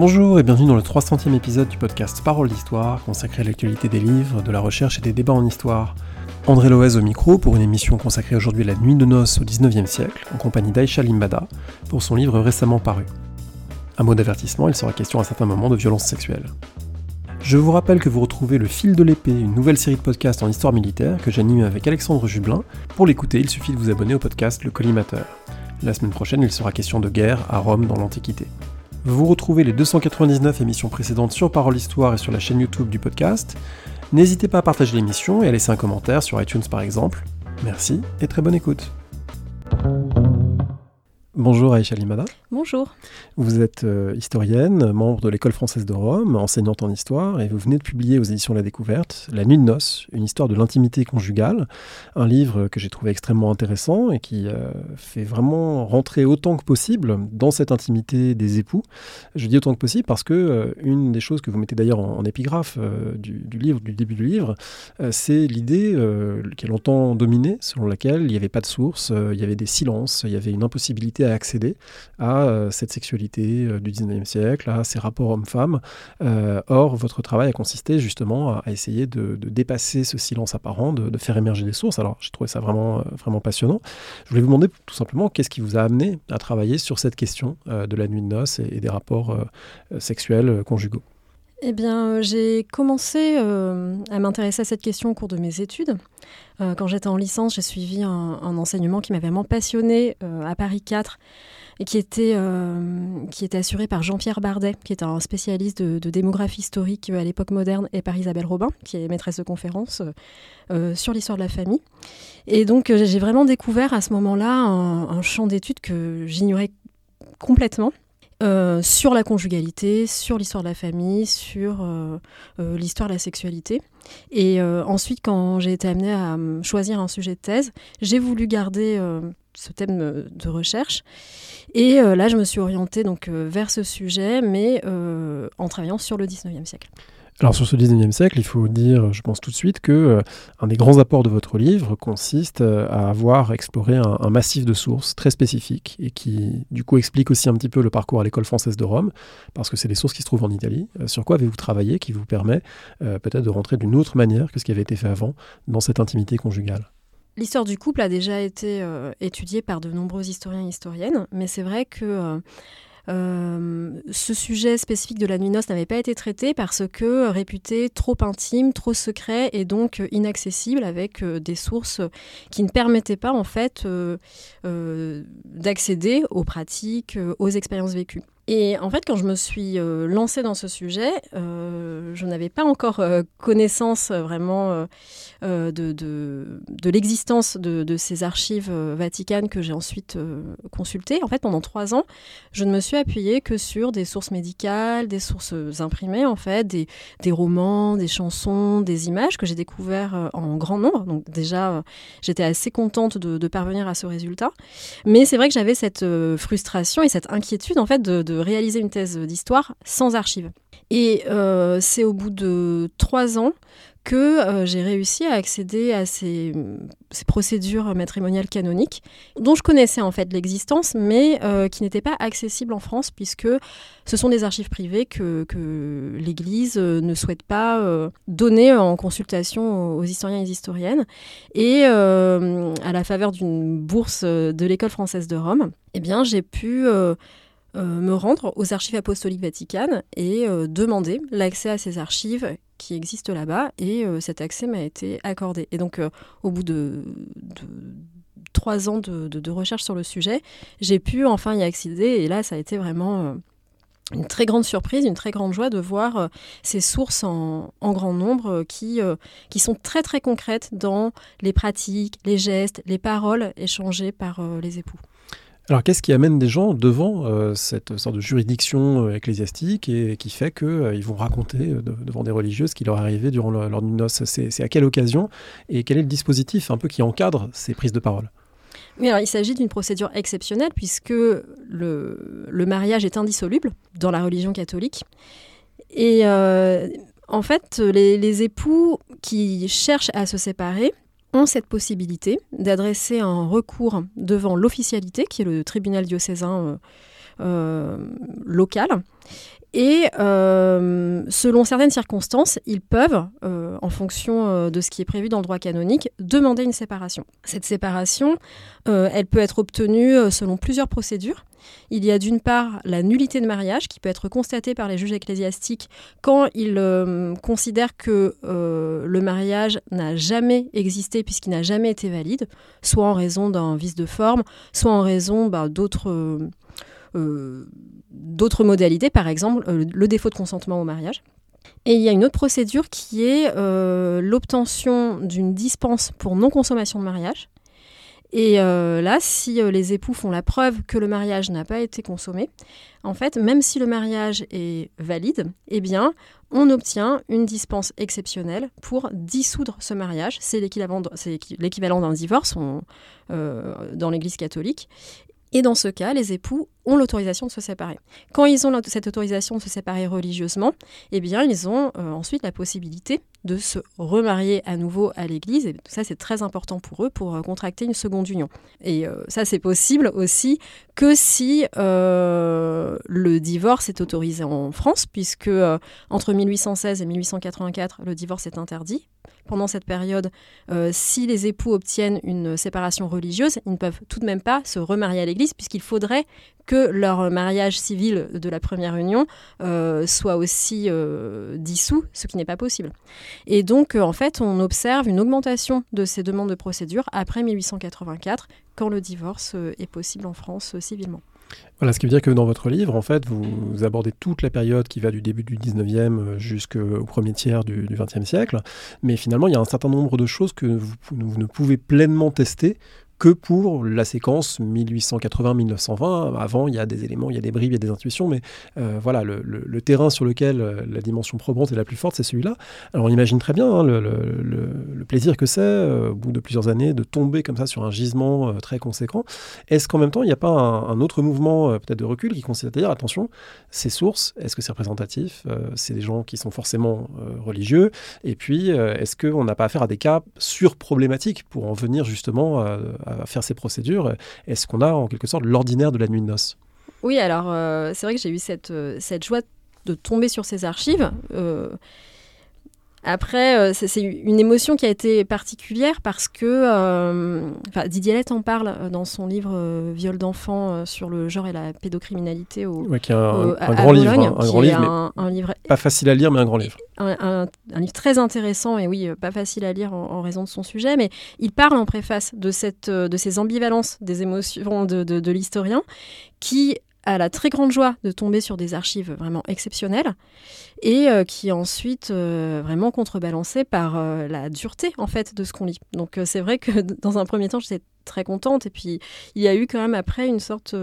Bonjour et bienvenue dans le 300e épisode du podcast Parole d'Histoire, consacré à l'actualité des livres, de la recherche et des débats en histoire. André Loez au micro pour une émission consacrée aujourd'hui à la nuit de noces au 19e siècle, en compagnie d'Aïcha Limbada, pour son livre récemment paru. Un mot d'avertissement, il sera question à certains moments de violence sexuelle. Je vous rappelle que vous retrouvez Le Fil de l'épée, une nouvelle série de podcasts en histoire militaire que j'anime avec Alexandre Jublin. Pour l'écouter, il suffit de vous abonner au podcast Le Collimateur. La semaine prochaine, il sera question de guerre à Rome dans l'Antiquité. Vous retrouvez les 299 émissions précédentes sur Parole Histoire et sur la chaîne YouTube du podcast. N'hésitez pas à partager l'émission et à laisser un commentaire sur iTunes par exemple. Merci et très bonne écoute. Bonjour Aïcha Limada. Bonjour. Vous êtes euh, historienne, membre de l'école française de Rome, enseignante en histoire, et vous venez de publier aux éditions La Découverte La Nuit de Noces, une histoire de l'intimité conjugale, un livre que j'ai trouvé extrêmement intéressant et qui euh, fait vraiment rentrer autant que possible dans cette intimité des époux. Je dis autant que possible parce que euh, une des choses que vous mettez d'ailleurs en, épigraphe du, du, livre, du début du livre, c'est l'idée qui a longtemps dominé, selon laquelle il n'y avait pas de source, il y avait des silences, il y avait une impossibilité à accéder à euh, cette sexualité euh, du 19e siècle, à ces rapports hommes-femmes. Euh, or, votre travail a consisté justement à, essayer de, dépasser ce silence apparent, de, faire émerger des sources. Alors, j'ai trouvé ça vraiment, vraiment passionnant. Je voulais vous demander tout simplement qu'est-ce qui vous a amené à travailler sur cette question de la nuit de noces et, des rapports sexuels conjugaux. Eh bien, j'ai commencé à m'intéresser à cette question au cours de mes études. quand j'étais en licence, j'ai suivi un, un enseignement qui m'avait vraiment passionné à Paris 4 et qui était, euh, assuré par Jean-Pierre Bardet, qui est un spécialiste de, démographie historique à l'époque moderne, et par Isabelle Robin, qui est maîtresse de conférence euh, sur l'histoire de la famille. Et donc j'ai vraiment découvert à ce moment-là un, champ d'études que j'ignorais complètement. Euh, sur la conjugalité, sur l'histoire de la famille, sur l'histoire de la sexualité. Et ensuite, quand j'ai été amenée à choisir un sujet de thèse, j'ai voulu garder ce thème de recherche. Et euh, là, je me suis orientée donc, euh, vers ce sujet, mais euh, en travaillant sur le 19e siècle. Alors sur ce 19e siècle, il faut dire, je pense tout de suite, que un des grands apports de votre livre consiste à avoir exploré un, massif de sources très spécifiques et qui, du coup, explique aussi un petit peu le parcours à l'école française de Rome, parce que c'est des sources qui se trouvent en Italie. sur quoi avez-vous travaillé qui vous permet peut-être de rentrer d'une autre manière que ce qui avait été fait avant dans cette intimité conjugale? L'histoire du couple a déjà été euh, étudiée par de nombreux historiens et historiennes, mais c'est vrai que euh, euh, ce sujet spécifique de la nuit noce n'avait pas été traité parce que réputé trop intime, trop secret et donc inaccessible avec des sources qui ne permettaient pas en fait d'accéder aux pratiques, aux expériences vécues. Et en fait, quand je me suis euh, lancée dans ce sujet, euh, je n'avais pas encore euh, connaissance vraiment de, de, l'existence de, ces archives vaticanes que j'ai ensuite consultées. En fait, pendant trois ans, je ne me suis appuyée que sur des sources médicales, des sources imprimées, en fait, des, des romans, des chansons, des images que j'ai découvertes en grand nombre. Donc déjà, j'étais assez contente de, de, parvenir à ce résultat. Mais c'est vrai que j'avais cette frustration et cette inquiétude, en fait, de réaliser une thèse d'histoire sans archives. Et euh, c'est au bout de trois ans que euh, j'ai réussi à accéder à ces, procédures matrimoniales canoniques, dont je connaissais en fait l'existence, mais euh, qui n'étaient pas accessibles en France, puisque ce sont des archives privées que, l'Église ne souhaite pas donner en consultation aux historiens et aux historiennes. Et à la faveur d'une bourse de l'École française de Rome, eh bien, j'ai pu me rendre aux archives apostoliques vaticanes et euh, demander l'accès à ces archives qui existent là-bas et euh, cet accès m'a été accordé. Et donc au bout de, trois ans de, recherche sur le sujet, j'ai pu enfin y accéder et là ça a été vraiment une très grande surprise, une très grande joie de voir ces sources en, grand nombre qui, qui sont très très concrètes dans les pratiques, les gestes, les paroles échangées par les époux. Alors qu'est-ce qui amène des gens devant euh, cette sorte de juridiction euh, ecclésiastique et qui fait qu'ils euh, vont raconter devant des religieuses ce qui leur est arrivé durant leur, noces? C'est à quelle occasion? Et quel est le dispositif un peu qui encadre ces prises de parole? Il s'agit d'une procédure exceptionnelle puisque le, mariage est indissoluble dans la religion catholique. Et en fait, les époux qui cherchent à se séparer ont cette possibilité d'adresser un recours devant l'officialité, qui est le tribunal diocésain euh, locales. Et euh, selon certaines circonstances, ils peuvent, euh, en fonction euh, de ce qui est prévu dans le droit canonique, demander une séparation. Cette séparation, elle peut être obtenue selon plusieurs procédures. Il y a d'une part la nullité de mariage qui peut être constatée par les juges ecclésiastiques quand ils considèrent que le mariage n'a jamais existé puisqu'il n'a jamais été valide, soit en raison d'un vice de forme, soit en raison bah, d'autres d'autres modalités, par exemple euh, le défaut de consentement au mariage. Et il y a une autre procédure qui est euh, l'obtention d'une dispense pour non-consommation de mariage. Et euh, là, si les époux font la preuve que le mariage n'a pas été consommé, en fait, même si le mariage est valide, eh bien, on obtient une dispense exceptionnelle pour dissoudre ce mariage. C'est l'équivalent d'un divorce dans l'Église catholique. Et dans ce cas, les époux ont l'autorisation de se séparer. Quand ils ont cette autorisation de se séparer religieusement, eh bien, ils ont euh, ensuite la possibilité de se remarier à nouveau à l'Église. Et ça, c'est très important pour eux pour euh, contracter une seconde union. Et euh, ça, c'est possible aussi que si le divorce est autorisé en France, puisque entre 1816 et 1884, le divorce est interdit pendant cette période, euh, si les époux obtiennent une séparation religieuse, ils ne peuvent tout de même pas se remarier à l'Église, puisqu'il faudrait que leur mariage civil de la première union euh, soit aussi euh, dissous, ce qui n'est pas possible. Et donc, en fait, on observe une augmentation de ces demandes de procédure après 1884, quand le divorce est possible en France civilement. Voilà, ce qui veut dire que dans votre livre, en fait, vous, abordez toute la période qui va du début du 19e euh, jusqu'au premier tiers du, du 20e siècle. Mais finalement, il y a un certain nombre de choses que vous ne pouvez pleinement tester que pour la séquence 1880-1920. Avant, il y a des éléments, il y a des bribes, il y a des intuitions, mais euh, voilà, le, terrain sur lequel euh, la dimension probante est la plus forte, c'est celui-là. Alors on imagine très bien hein, le, plaisir que c'est, euh, au bout de plusieurs années, de tomber comme ça sur un gisement très conséquent. Est-ce qu'en même temps, il n'y a pas un, autre mouvement peut-être de recul qui consiste à dire, attention, ces sources, est-ce que c'est représentatif C'est des gens qui sont forcément religieux. Et puis, est-ce qu'on n'a pas affaire à des cas surproblématiques pour en venir justement à à faire ces procédures. Est-ce qu'on a en quelque sorte l'ordinaire de la nuit de noces? Oui, alors euh, c'est vrai que j'ai eu cette, euh, cette joie de tomber sur ces archives. Euh, après, euh, c'est une émotion qui a été particulière parce que euh, Didier Lett en parle euh, dans son livre Viol d'enfants sur le genre et la pédocriminalité au, qui est un, grand livre, un, grand livre, un, livre, pas facile à lire, mais un grand livre. Un, livre très intéressant et oui, pas facile à lire en, raison de son sujet, mais il parle en préface de, cette, de ces ambivalences des émotions de, de, de l'historien qui a la très grande joie de tomber sur des archives vraiment exceptionnelles et euh, qui ensuite euh, vraiment contrebalancée par euh, la dureté en fait de ce qu'on lit. Donc c'est vrai que dans un premier temps j'étais très contente et puis il y a eu quand même après une sorte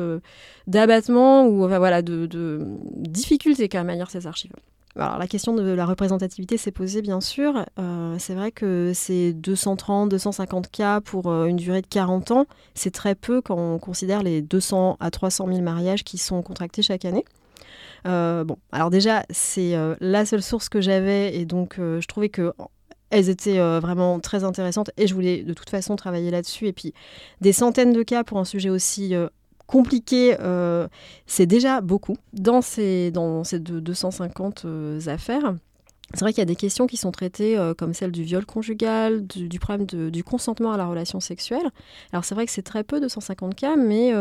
d'abattement ou enfin, voilà de, de difficulté quand même à lire ces archives. Alors, la question de la représentativité s'est posée, bien sûr. Euh, c'est vrai que c'est 230, 250 cas pour euh, une durée de 40 ans. C'est très peu quand on considère les 200 à 300 000 mariages qui sont contractés chaque année. Euh, bon, alors déjà, c'est la seule source que j'avais et donc je trouvais que elles étaient vraiment très intéressantes et je voulais de toute façon travailler là-dessus. Et puis des centaines de cas pour un sujet aussi compliqué, euh, c'est déjà beaucoup. Dans ces, dans ces 250 euh, affaires, c'est vrai qu'il y a des questions qui sont traitées euh, comme celle du viol conjugal, du, problème du consentement à la relation sexuelle. Alors c'est vrai que c'est très peu, de 150 cas, mais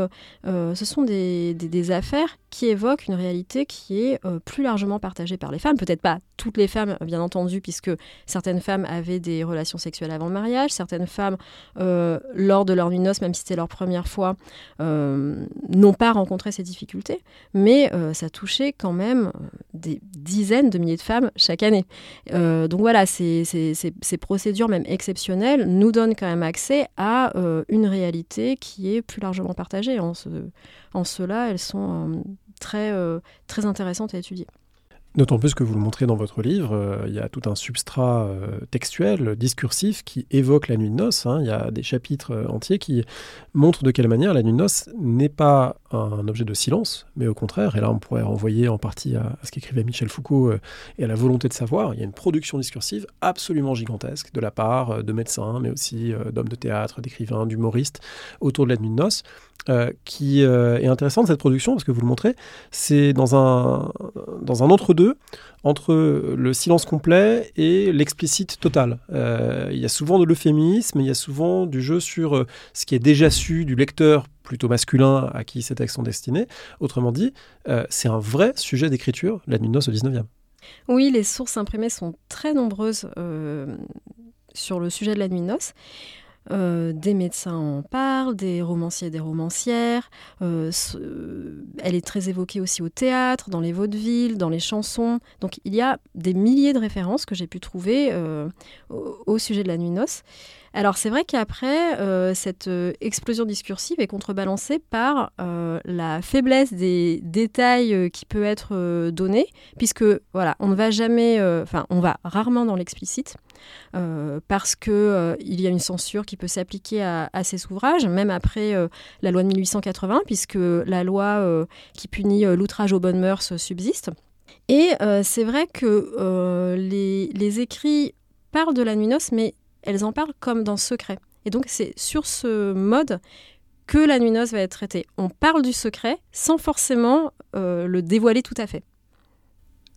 ce sont des, affaires qui évoquent une réalité qui est plus largement partagée par les femmes. Peut-être pas toutes les femmes, bien entendu, puisque certaines femmes avaient des relations sexuelles avant le mariage, certaines femmes, euh, lors de leur nuit noces, même si c'était leur première fois, euh, n'ont pas rencontré ces difficultés, mais euh, ça touchait quand même des dizaines de milliers de femmes chaque année. Donc voilà, ces, procédures, même exceptionnelles, nous donnent quand même accès à une réalité qui est plus largement partagée. En, ce, en cela, elles sont très, très intéressantes à étudier. D'autant plus que vous le montrez dans votre livre, euh, il y a tout un substrat euh, textuel, discursif, qui évoque la nuit de noces. Hein. Il y a des chapitres euh, entiers qui montrent de quelle manière la nuit de noces n'est pas un objet de silence, mais au contraire, et là on pourrait renvoyer en partie à, ce qu'écrivait Michel Foucault et à la volonté de savoir, il y a une production discursive absolument gigantesque de la part de médecins, mais aussi d'hommes de théâtre, d'écrivains, d'humoristes autour de la nuit de noces, qui est intéressante cette production parce que vous le montrez, c'est dans un, dans un entre-deux entre le silence complet et l'explicite total. il y a souvent de l'euphémisme, il y a souvent du jeu sur ce qui est déjà su du lecteur plutôt masculin à qui ces textes sont destinés. Autrement dit, euh, c'est un vrai sujet d'écriture, la nuit de noces au 19e. Oui, les sources imprimées sont très nombreuses euh, sur le sujet de la nuit de. Euh, des médecins en parlent, des romanciers et des romancières. elle est très évoquée aussi au théâtre, dans les vaudevilles, dans les chansons. Donc il y a des milliers de références que j'ai pu trouver au, au, sujet de la nuit de noces. Alors c'est vrai qu'après, euh, cette euh, explosion discursive est contrebalancée par euh, la faiblesse des détails qui peut être donné, puisque voilà, on ne va jamais, enfin on va rarement dans l'explicite. Parce qu'il il y a une censure qui peut s'appliquer à, ces ouvrages, même après la loi de 1880, puisque la loi qui punit l'outrage aux bonnes mœurs subsiste. Et c'est vrai que les, écrits parlent de la nuit noce, mais elles en parlent comme dans secret. Et donc c'est sur ce mode que la nuit noce va être traitée. On parle du secret sans forcément euh, le dévoiler tout à fait.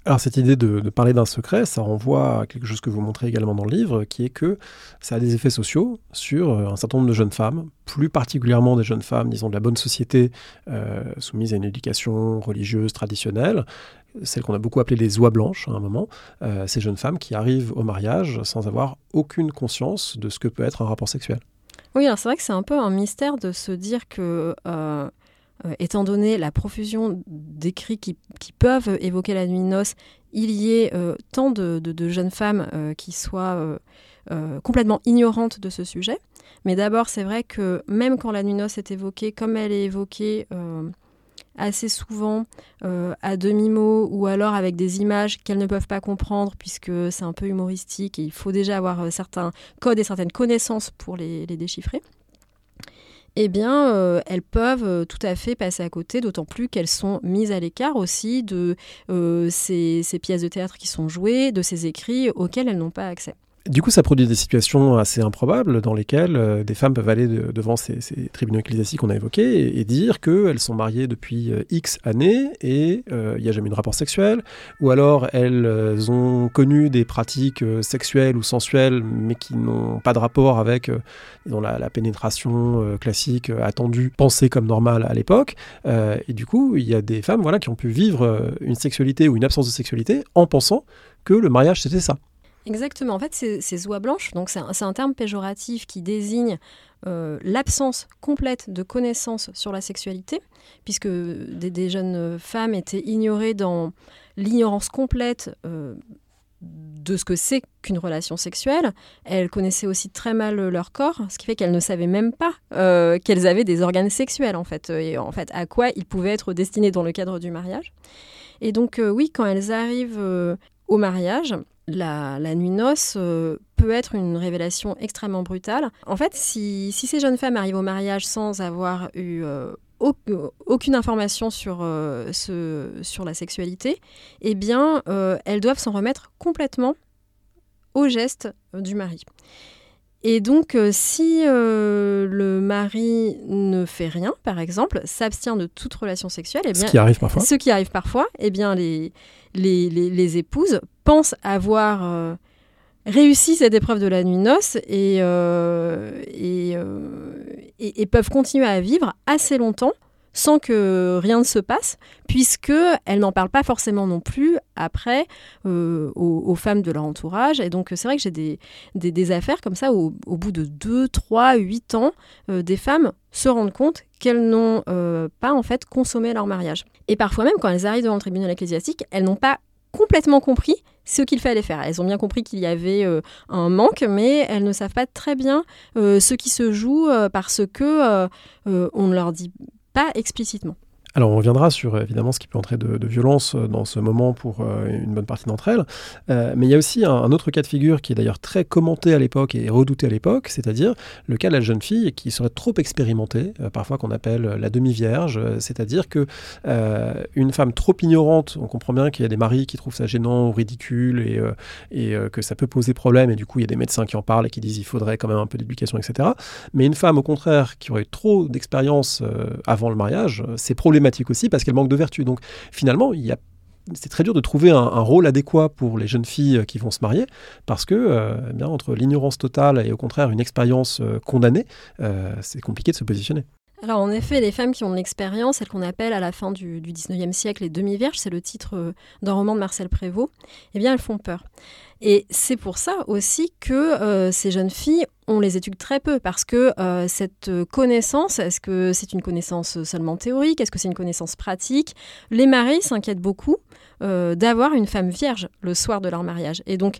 Alors cette idée de, parler d'un secret, ça renvoie à quelque chose que vous montrez également dans le livre, qui est que ça a des effets sociaux sur euh, un certain nombre de jeunes femmes, plus particulièrement des jeunes femmes, disons, de la bonne société, euh, soumises à une éducation religieuse traditionnelle, celles qu'on a beaucoup appelées les oies blanches à un moment, euh, ces jeunes femmes qui arrivent au mariage sans avoir aucune conscience de ce que peut être un rapport sexuel. Oui, alors c'est vrai que c'est un peu un mystère de se dire que, euh, étant donné la profusion d'écrits qui, peuvent évoquer la nuit de noces, il y ait tant de, jeunes femmes qui soient complètement ignorantes de ce sujet. Mais d'abord, c'est vrai que même quand la nuit de noces est évoquée, comme elle est évoquée assez souvent euh, à demi-mot ou alors avec des images qu'elles ne peuvent pas comprendre puisque c'est un peu humoristique et il faut déjà avoir euh, certains codes et certaines connaissances pour les, déchiffrer. Eh bien, euh, elles peuvent tout à fait passer à côté, d'autant plus qu'elles sont mises à l'écart aussi de ces, pièces de théâtre qui sont jouées, de ces écrits auxquels elles n'ont pas accès. Du coup, ça produit des situations assez improbables dans lesquelles euh, des femmes peuvent aller devant ces, tribunaux ecclésiastiques qu'on a évoqués et, dire qu'elles sont mariées depuis euh, X années et euh, il n'y a jamais eu de rapport sexuel, ou alors elles ont connu des pratiques sexuelles ou sensuelles mais qui n'ont pas de rapport avec la, la, pénétration classique attendue, pensée comme normale à l'époque. et du coup, il y a des femmes voilà, qui ont pu vivre une sexualité ou une absence de sexualité en pensant que le mariage c'était ça. Exactement. En fait, ces, oies blanches, donc c'est un, terme péjoratif qui désigne euh, l'absence complète de connaissances sur la sexualité, puisque des, jeunes femmes étaient ignorées dans l'ignorance complète euh, de ce que c'est qu'une relation sexuelle. Elles connaissaient aussi très mal leur corps, ce qui fait qu'elles ne savaient même pas euh, qu'elles avaient des organes sexuels, en fait, et en fait à quoi ils pouvaient être destinés dans le cadre du mariage. Et donc, oui, quand elles arrivent au mariage, la, nuit noce euh, peut être une révélation extrêmement brutale. En fait, si, ces jeunes femmes arrivent au mariage sans avoir eu euh, aucune information sur, euh, sur la sexualité, eh bien, elles doivent s'en remettre complètement au geste du mari. Et donc, si le mari ne fait rien, par exemple, s'abstient de toute relation sexuelle, eh bien, ce qui arrive parfois, ce qui arrive parfois, eh bien, les, les, les, épouses pensent avoir euh, réussi cette épreuve de la nuit de noces et, euh, euh, et, et, peuvent continuer à vivre assez longtemps sans que rien ne se passe, puisque elles n'en parlent pas forcément non plus après aux, femmes de leur entourage. Et donc c'est vrai que j'ai des, des, affaires comme ça, au, au, bout de 2, 3, 8 ans, des femmes se rendent compte qu'elles n'ont pas en fait consommé leur mariage. Et parfois même, quand elles arrivent devant le tribunal ecclésiastique, elles n'ont pas complètement compris ce qu'il fallait faire. Elles ont bien compris qu'il y avait euh, un manque, mais elles ne savent pas très bien euh, ce qui se joue euh, parce que on ne leur dit explicitement. Alors on reviendra sur évidemment ce qui peut entrer de, violence euh, dans ce moment pour euh, une bonne partie d'entre elles, euh, mais il y a aussi un, autre cas de figure qui est d'ailleurs très commenté à l'époque et redouté à l'époque, c'est-à-dire le cas de la jeune fille qui serait trop expérimentée, parfois qu'on appelle la demi-vierge, c'est-à-dire que une femme trop ignorante, on comprend bien qu'il y a des maris qui trouvent ça gênant ou ridicule et, et que ça peut poser problème et du coup il y a des médecins qui en parlent et qui disent il faudrait quand même un peu d'éducation, etc. Mais une femme au contraire qui aurait trop d'expérience avant le mariage, c'est problématique aussi parce qu'elle manque de vertu. Donc finalement, il y a c'est très dur de trouver un, rôle adéquat pour les jeunes filles qui vont se marier, parce que, euh, eh bien, entre l'ignorance totale et au contraire une expérience euh, condamnée, euh, c'est compliqué de se positionner. Alors en effet, les femmes qui ont de l'expérience, celles qu'on appelle à la fin du, du 19e siècle les demi-vierges, c'est le titre d'un roman de Marcel Prévost, eh bien elles font peur. Et c'est pour ça aussi que euh, ces jeunes filles, on les étude très peu parce que euh, cette connaissance, est-ce que c'est une connaissance seulement théorique? Est-ce que c'est une connaissance pratique? Les maris s'inquiètent beaucoup euh, d'avoir une femme vierge le soir de leur mariage. Et donc,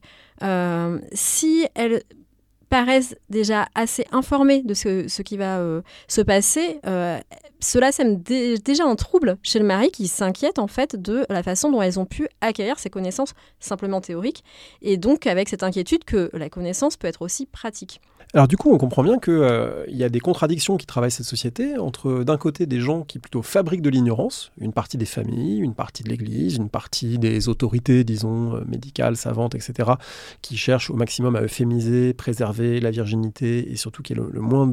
si elles paraissent déjà assez informées de ce, qui va se passer, cela sème déjà un trouble chez le mari qui s'inquiète en fait de la façon dont elles ont pu acquérir ces connaissances simplement théoriques et donc avec cette inquiétude que la connaissance peut être aussi pratique. Alors du coup, on comprend bien qu'il euh, y a des contradictions qui travaillent cette société entre d'un côté des gens qui plutôt fabriquent de l'ignorance, une partie des familles, une partie de l'Église, une partie des autorités, disons, euh, médicales, savantes, etc., qui cherchent au maximum à euphémiser, préserver la virginité et surtout qu'il y ait le, moins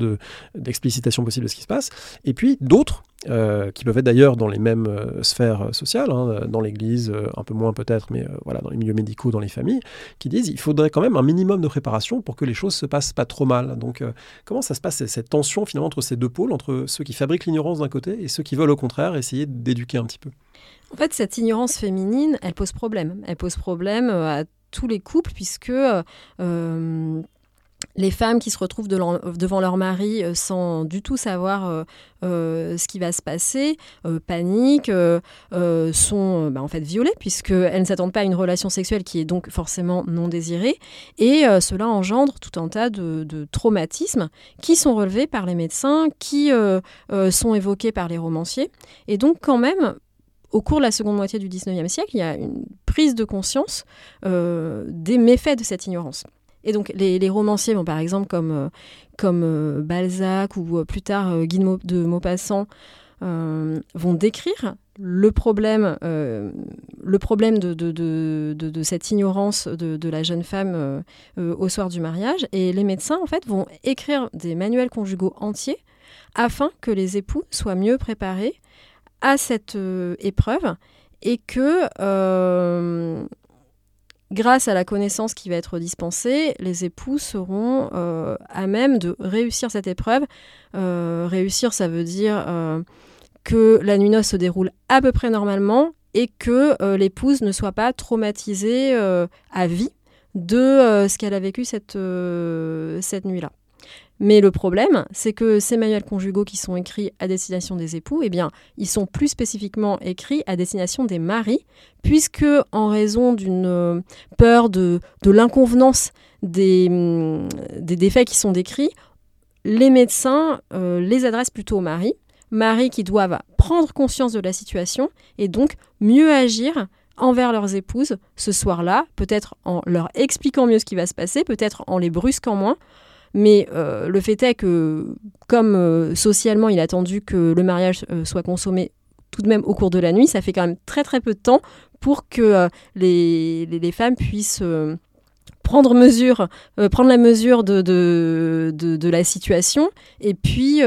d'explicitation possible de ce qui se passe. Et puis d'autres euh, qui peuvent être d'ailleurs dans les mêmes euh, sphères sociales, hein, dans l'Église, euh, un peu moins peut-être, mais voilà, dans les milieux médicaux, dans les familles, qui disent il faudrait quand même un minimum de préparation pour que les choses se passent pas trop mal. Donc, comment ça se passe cette tension finalement entre ces deux pôles, entre ceux qui fabriquent l'ignorance d'un côté et ceux qui veulent au contraire essayer d'éduquer un petit peu? En fait, cette ignorance féminine, elle pose problème. Elle pose problème à tous les couples puisque les femmes qui se retrouvent devant leur mari euh, sans du tout savoir euh, euh, ce qui va se passer, paniquent, sont bah, en fait violées puisqu'elles ne s'attendent pas à une relation sexuelle qui est donc forcément non désirée. Et cela engendre tout un tas de, traumatismes qui sont relevés par les médecins, qui sont évoqués par les romanciers. Et donc quand même, au cours de la seconde moitié du 19e siècle, il y a une prise de conscience des méfaits de cette ignorance. Et donc les, romanciers, bon, par exemple comme, euh, comme euh, Balzac ou euh, plus tard Guy de Maupassant, vont décrire le problème, le problème de, de, de, de, cette ignorance de, la jeune femme au soir du mariage. Et les médecins, en fait, vont écrire des manuels conjugaux entiers afin que les époux soient mieux préparés à cette épreuve et que grâce à la connaissance qui va être dispensée, les époux seront euh, à même de réussir cette épreuve. Euh, réussir, ça veut dire euh, que la nuit noce se déroule à peu près normalement et que l'épouse ne soit pas traumatisée à vie de ce qu'elle a vécu cette, cette nuit-là. Mais le problème, c'est que ces manuels conjugaux qui sont écrits à destination des époux, eh bien, ils sont plus spécifiquement écrits à destination des maris, puisque en raison d'une euh, peur de, l'inconvenance des, hum, des défaits qui sont décrits, les médecins euh, les adressent plutôt aux maris, maris qui doivent prendre conscience de la situation et donc mieux agir envers leurs épouses ce soir-là, peut-être en leur expliquant mieux ce qui va se passer, peut-être en les brusquant moins, mais euh, le fait est que, comme euh, socialement il a attendu que le mariage euh, soit consommé tout de même au cours de la nuit, ça fait quand même très très peu de temps pour que les, femmes puissent prendre la mesure de, la situation et puis,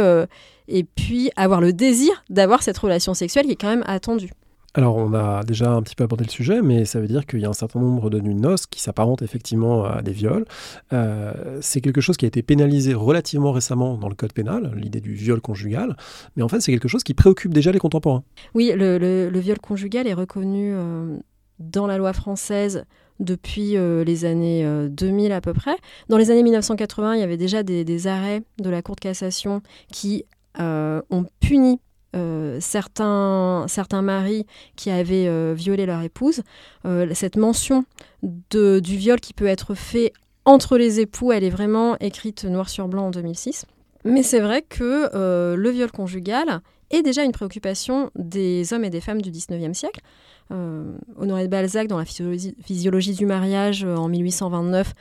et puis avoir le désir d'avoir cette relation sexuelle qui est quand même attendue. Alors, on a déjà un petit peu abordé le sujet, mais ça veut dire qu'il y a un certain nombre de nuits de noces qui s'apparentent effectivement à des viols. Euh, c'est quelque chose qui a été pénalisé relativement récemment dans le code pénal, l'idée du viol conjugal, mais en fait, c'est quelque chose qui préoccupe déjà les contemporains. Oui, le, viol conjugal est reconnu euh, dans la loi française depuis euh, les années 2000 à peu près. Dans les années 1980, il y avait déjà des, des arrêts de la Cour de cassation qui ont puni euh, certains, certains maris qui avaient euh, violé leur épouse, euh, cette mention de, du viol qui peut être fait entre les époux, elle est vraiment écrite noir sur blanc en 2006. Mais c'est vrai que le viol conjugal, est déjà une préoccupation des hommes et des femmes du XIXe siècle. Honoré de Balzac, dans la physiologie, du mariage en 1829,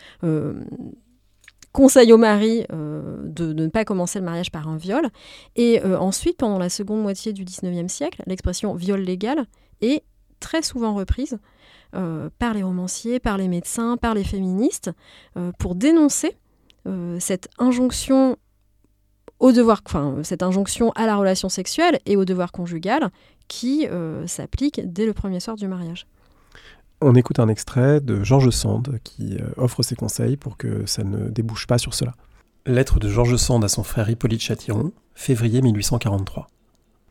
conseille au mari de, ne pas commencer le mariage par un viol. Et ensuite, pendant la seconde moitié du XIXe siècle, l'expression viol légal est très souvent reprise euh, par les romanciers, par les médecins, par les féministes, euh, pour dénoncer euh, cette injonction au devoir, enfin, cette injonction à la relation sexuelle et au devoir conjugal qui s'applique dès le premier soir du mariage. On écoute un extrait de Georges Sand qui offre ses conseils pour que ça ne débouche pas sur cela. Lettre de Georges Sand à son frère Hippolyte Châtillon, février 1843.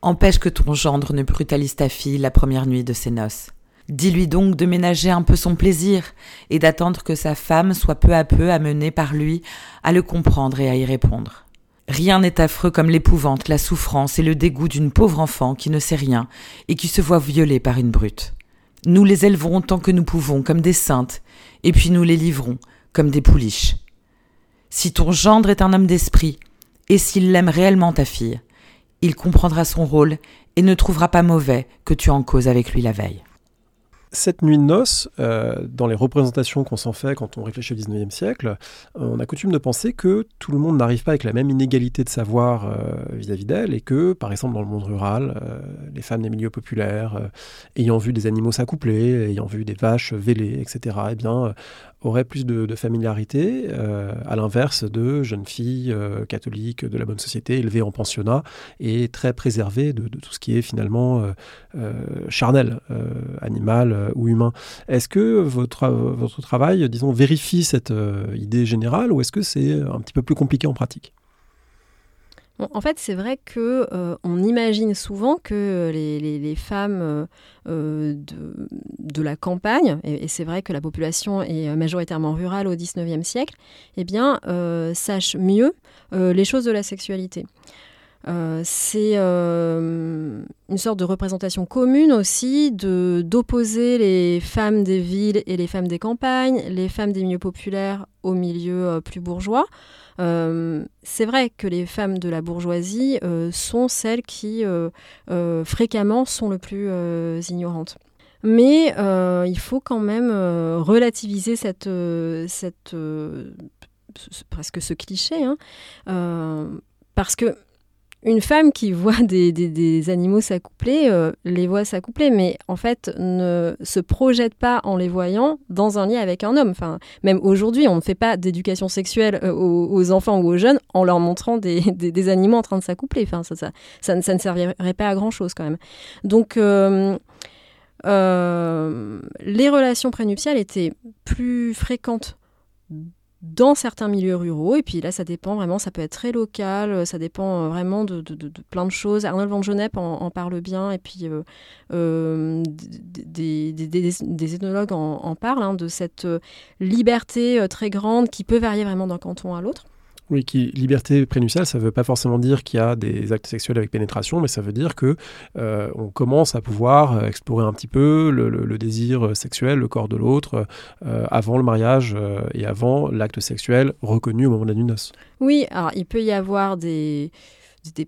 Empêche que ton gendre ne brutalise ta fille la première nuit de ses noces. Dis-lui donc de ménager un peu son plaisir et d'attendre que sa femme soit peu à peu amenée par lui à le comprendre et à y répondre. Rien n'est affreux comme l'épouvante, la souffrance et le dégoût d'une pauvre enfant qui ne sait rien et qui se voit violée par une brute. Nous les élevons tant que nous pouvons comme des saintes, et puis nous les livrons comme des pouliches. Si ton gendre est un homme d'esprit, et s'il l'aime réellement ta fille, il comprendra son rôle et ne trouvera pas mauvais que tu en causes avec lui la veille. Cette nuit de noces, euh, dans les représentations qu'on s'en fait quand on réfléchit au XIXe siècle, euh, on a coutume de penser que tout le monde n'arrive pas avec la même inégalité de savoir euh, vis-à-vis d'elle et que, par exemple, dans le monde rural, les femmes des milieux populaires, ayant vu des animaux s'accoupler, ayant vu des vaches vélées, etc., eh bien, aurait plus de, familiarité, euh, à l'inverse de jeunes filles euh, catholiques de la bonne société, élevées en pensionnat et très préservées de, tout ce qui est finalement euh, charnel, animal ou humain. Est-ce que votre, votre travail, disons, vérifie cette idée générale ou est-ce que c'est un petit peu plus compliqué en pratique? En fait, c'est vrai que euh, on imagine souvent que les, femmes euh, euh, de, la campagne, et, c'est vrai que la population est majoritairement rurale au XIXe siècle, eh bien, sachent mieux les choses de la sexualité. C'est une sorte de représentation commune aussi de d'opposer les femmes des villes et les femmes des campagnes, les femmes des milieux populaires aux milieux plus bourgeois. Euh, c'est vrai que les femmes de la bourgeoisie euh, sont celles qui euh, fréquemment sont le plus ignorantes. Mais il faut quand même relativiser cette, cette presque ce cliché, hein, parce que une femme qui voit des, animaux s'accoupler, euh, les voit s'accoupler, mais en fait ne se projette pas en les voyant dans un lit avec un homme. Même aujourd'hui, on ne fait pas d'éducation sexuelle euh, aux, enfants ou aux jeunes en leur montrant des, animaux en train de s'accoupler. Ça, ne servirait pas à grand-chose quand même. Donc, euh, les relations prénuptiales étaient plus fréquentes dans certains milieux ruraux. Et puis là, ça dépend vraiment, ça peut être très local, euh, ça dépend euh, vraiment de, plein de choses. Arnold van Genep en, parle bien, et puis euh, des, ethnologues en, parlent, hein, de cette liberté très grande qui peut varier vraiment d'un canton à l'autre. Oui, liberté prénuptiale, ça ne veut pas forcément dire qu'il y a des actes sexuels avec pénétration, mais ça veut dire que euh, on commence à pouvoir euh, explorer un petit peu le, désir sexuel, le corps de l'autre, euh, avant le mariage et avant l'acte sexuel reconnu au moment de la nuit noces. Oui, alors il peut y avoir des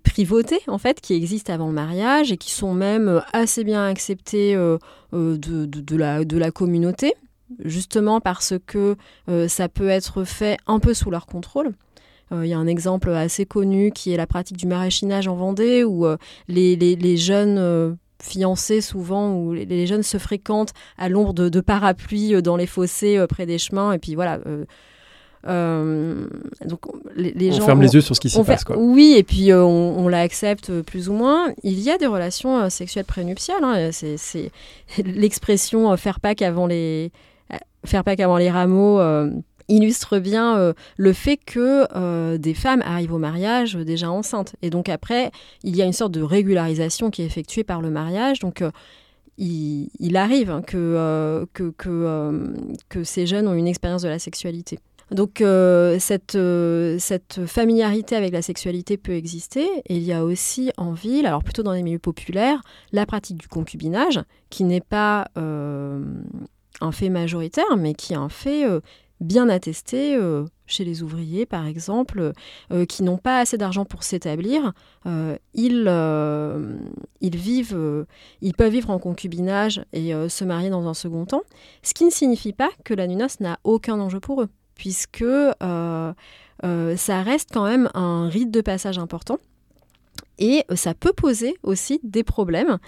privautés en fait qui existent avant le mariage et qui sont même assez bien acceptées de, la, de la communauté, justement parce que ça peut être fait un peu sous leur contrôle. Euh, il y a un exemple assez connu qui est la pratique du maraîchinage en Vendée, où euh, les, jeunes euh, fiancés souvent où les, jeunes se fréquentent à l'ombre de, parapluies dans les fossés près des chemins et puis voilà donc les, on ferme les yeux sur ce qui s'y passe quoi. oui et puis on, l'accepte plus ou moins il y a des relations sexuelles prénuptiales hein, c'est l'expression faire Pâques avant les faire Pâques avant les rameaux illustre bien euh, le fait que euh, des femmes arrivent au mariage déjà enceintes. Et donc après, il y a une sorte de régularisation qui est effectuée par le mariage. Donc euh, il, arrive hein, que, que, que, ces jeunes ont une expérience de la sexualité. Donc cette, cette familiarité avec la sexualité peut exister. Et il y a aussi en ville, alors plutôt dans les milieux populaires, la pratique du concubinage, qui n'est pas un fait majoritaire, mais qui est un fait bien attesté chez les ouvriers, par exemple, qui n'ont pas assez d'argent pour s'établir. ils, ils, vivent, ils peuvent vivre en concubinage et se marier dans un second temps, ce qui ne signifie pas que la nunoce n'a aucun enjeu pour eux, puisque ça reste quand même un rite de passage important. Et ça peut poser aussi des problèmes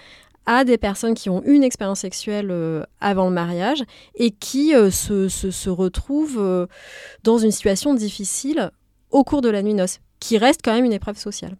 à des personnes qui ont une expérience sexuelle euh, avant le mariage et qui euh, se, se, retrouvent euh, dans une situation difficile au cours de la nuit noce, qui reste quand même une épreuve sociale.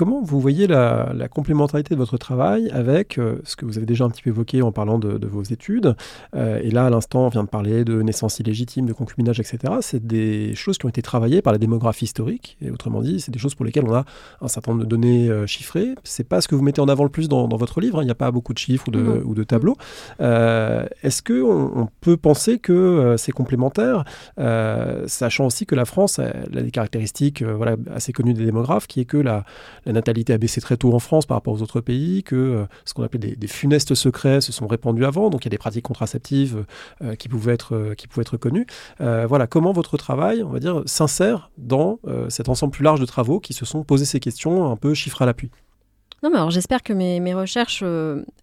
Comment vous voyez la, complémentarité de votre travail avec euh, ce que vous avez déjà un petit peu évoqué en parlant de, vos études euh, Et là, à l'instant, on vient de parler de naissance illégitime, de concubinage, etc. C'est des choses qui ont été travaillées par la démographie historique. Et autrement dit, c'est des choses pour lesquelles on a un certain nombre de données euh, chiffrées. C'est pas ce que vous mettez en avant le plus dans, votre livre. Hein. Il n'y a pas beaucoup de chiffres ou de, ou de tableaux. Est-ce qu'on on peut penser que c'est complémentaire, sachant aussi que la France a, a des caractéristiques voilà, assez connues des démographes, qui est que la la natalité a baissé très tôt en France par rapport aux autres pays, que euh, ce qu'on appelle des, funestes secrets se sont répandus avant, donc il y a des pratiques contraceptives euh, qui, pouvaient être, euh, qui pouvaient être connues. voilà, comment votre travail, on va dire, s'insère dans cet ensemble plus large de travaux qui se sont posés ces questions un peu chiffres à l'appui? Non, mais alors j'espère que mes, recherches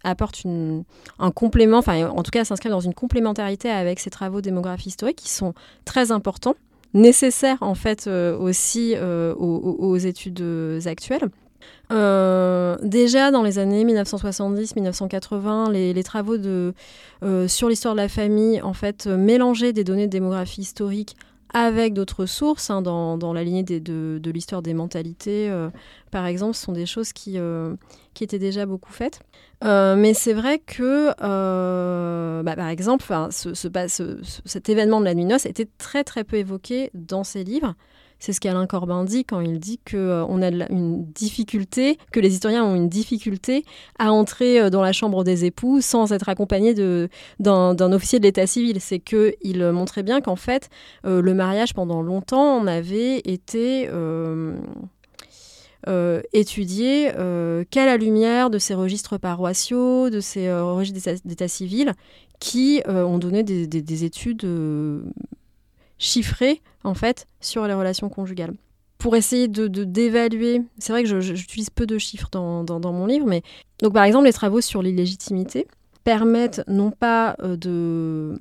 apportent un complément, enfin en tout cas s'inscrivent dans une complémentarité avec ces travaux démographie historique qui sont très importants nécessaire en fait euh, aussi euh, aux, études actuelles. Euh, déjà dans les années 1970-1980, les, travaux sur l'histoire de la famille en fait mélangeaient des données de démographie historique avec d'autres sources, hein, dans, dans, la lignée de, de l'histoire des mentalités, par exemple, sont des choses qui, qui étaient déjà beaucoup faites. Euh, mais c'est vrai que, bah, par exemple, ce, ce, cet événement de la nuit noce était très très peu évoqué dans ces livres. C'est ce qu'Alain Corbin dit quand il dit qu'on euh, on a une difficulté, que les historiens ont une difficulté à entrer euh, dans la chambre des époux sans être accompagnés d'un officier de l'état civil. C'est qu'il montrait bien qu'en fait, euh, le mariage pendant longtemps en avait été... étudié qu'à la lumière de ces registres paroissiaux, de ces registres d'état civil, qui ont donné des études chiffré en fait sur les relations conjugales. Pour essayer de d'évaluer, c'est vrai que j'utilise peu de chiffres dans, dans, mon livre, mais donc par exemple les travaux sur l'illégitimité permettent non pas euh, de